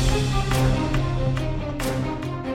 Thank you.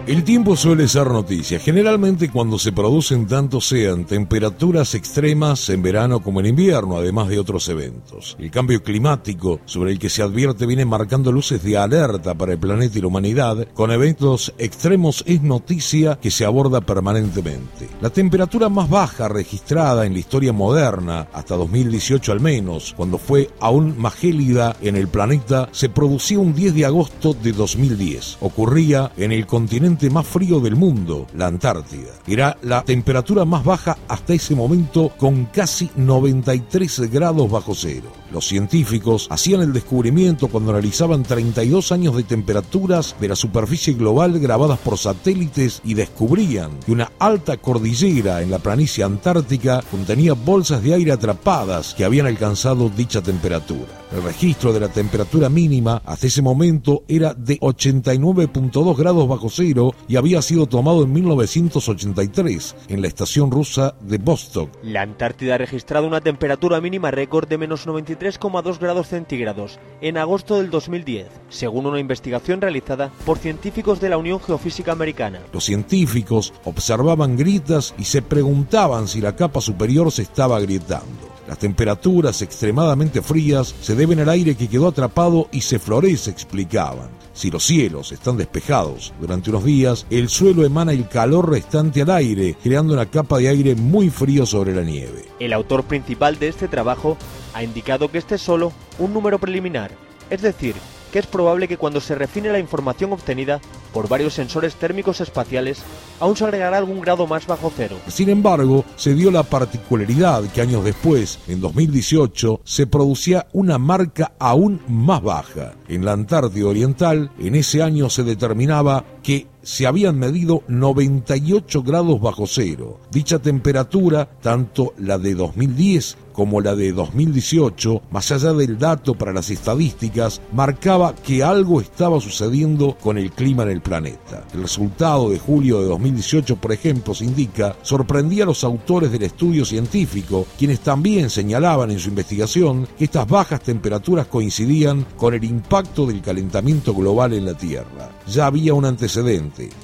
El tiempo suele ser noticia, generalmente cuando se producen tanto sean temperaturas extremas en verano como en invierno, además de otros eventos. El cambio climático, sobre el que se advierte, viene marcando luces de alerta para el planeta y la humanidad. Con eventos extremos es noticia que se aborda permanentemente. La temperatura más baja registrada en la historia moderna, hasta 2018 al menos, cuando fue aún más gélida en el planeta, se producía un 10 de agosto de 2010. Ocurría en el continente más frío del mundo, la Antártida. Era la temperatura más baja hasta ese momento con casi 93 grados bajo cero. Los científicos hacían el descubrimiento cuando analizaban 32 años de temperaturas de la superficie global grabadas por satélites y descubrían que una alta cordillera en la planicie antártica contenía bolsas de aire atrapadas que habían alcanzado dicha temperatura. El registro de la temperatura mínima hasta ese momento era de 89.2 grados bajo cero y había sido tomado en 1983 en la estación rusa de Vostok. La Antártida ha registrado una temperatura mínima récord de menos 93,2 grados centígrados en agosto del 2010, según una investigación realizada por científicos de la Unión Geofísica Americana. Los científicos observaban gritas y se preguntaban si la capa superior se estaba agrietando. Las temperaturas extremadamente frías se deben al aire que quedó atrapado y se florece, explicaban. Si los cielos están despejados durante unos días, el suelo emana el calor restante al aire, creando una capa de aire muy frío sobre la nieve. El autor principal de este trabajo ha indicado que este es solo un número preliminar, es decir, que es probable que cuando se refine la información obtenida por varios sensores térmicos espaciales, aún se agregará algún grado más bajo cero. Sin embargo, se dio la particularidad que años después, en 2018, se producía una marca aún más baja. En la Antártida Oriental, en ese año se determinaba que se habían medido 98 grados bajo cero. Dicha temperatura, tanto la de 2010 como la de 2018, más allá del dato para las estadísticas, marcaba que algo estaba sucediendo con el clima en el planeta. El resultado de julio de 2018, por ejemplo, se indica, sorprendía a los autores del estudio científico, quienes también señalaban en su investigación que estas bajas temperaturas coincidían con el impacto del calentamiento global en la Tierra. Ya había un antecedente,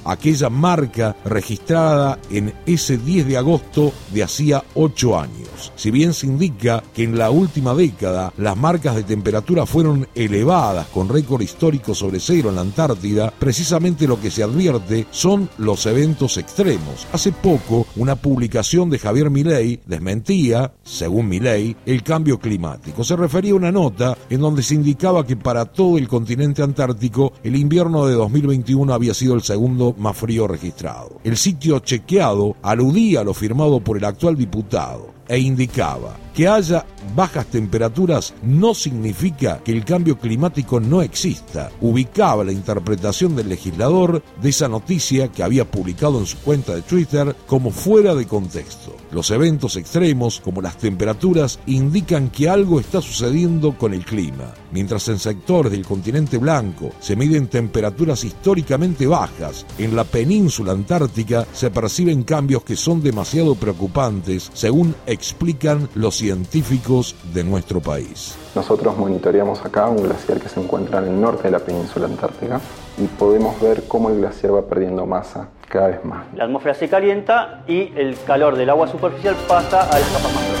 aquella marca registrada en ese 10 de agosto de hacía 8 años. Si bien se indica que en la última década las marcas de temperatura fueron elevadas con récord histórico sobre cero en la Antártida, precisamente lo que se advierte son los eventos extremos. Hace poco, una publicación de Javier Milei desmentía, según Milei, el cambio climático. Se refería a una nota en donde se indicaba que para todo el continente antártico el invierno de 2021 había sido el segundo más frío registrado. El sitio chequeado aludía a lo firmado por el actual diputado e indicaba que haya bajas temperaturas no significa que el cambio climático no exista. Ubicaba la interpretación del legislador de esa noticia que había publicado en su cuenta de Twitter como fuera de contexto. Los eventos extremos, como las temperaturas, indican que algo está sucediendo con el clima. Mientras en sectores del continente blanco se miden temperaturas históricamente bajas, en la península antártica se perciben cambios que son demasiado preocupantes, según explican los científicos de nuestro país. Nosotros monitoreamos acá un glaciar que se encuentra en el norte de la península antártica y podemos ver cómo el glaciar va perdiendo masa cada vez más. La atmósfera se calienta y el calor del agua superficial pasa a las capas más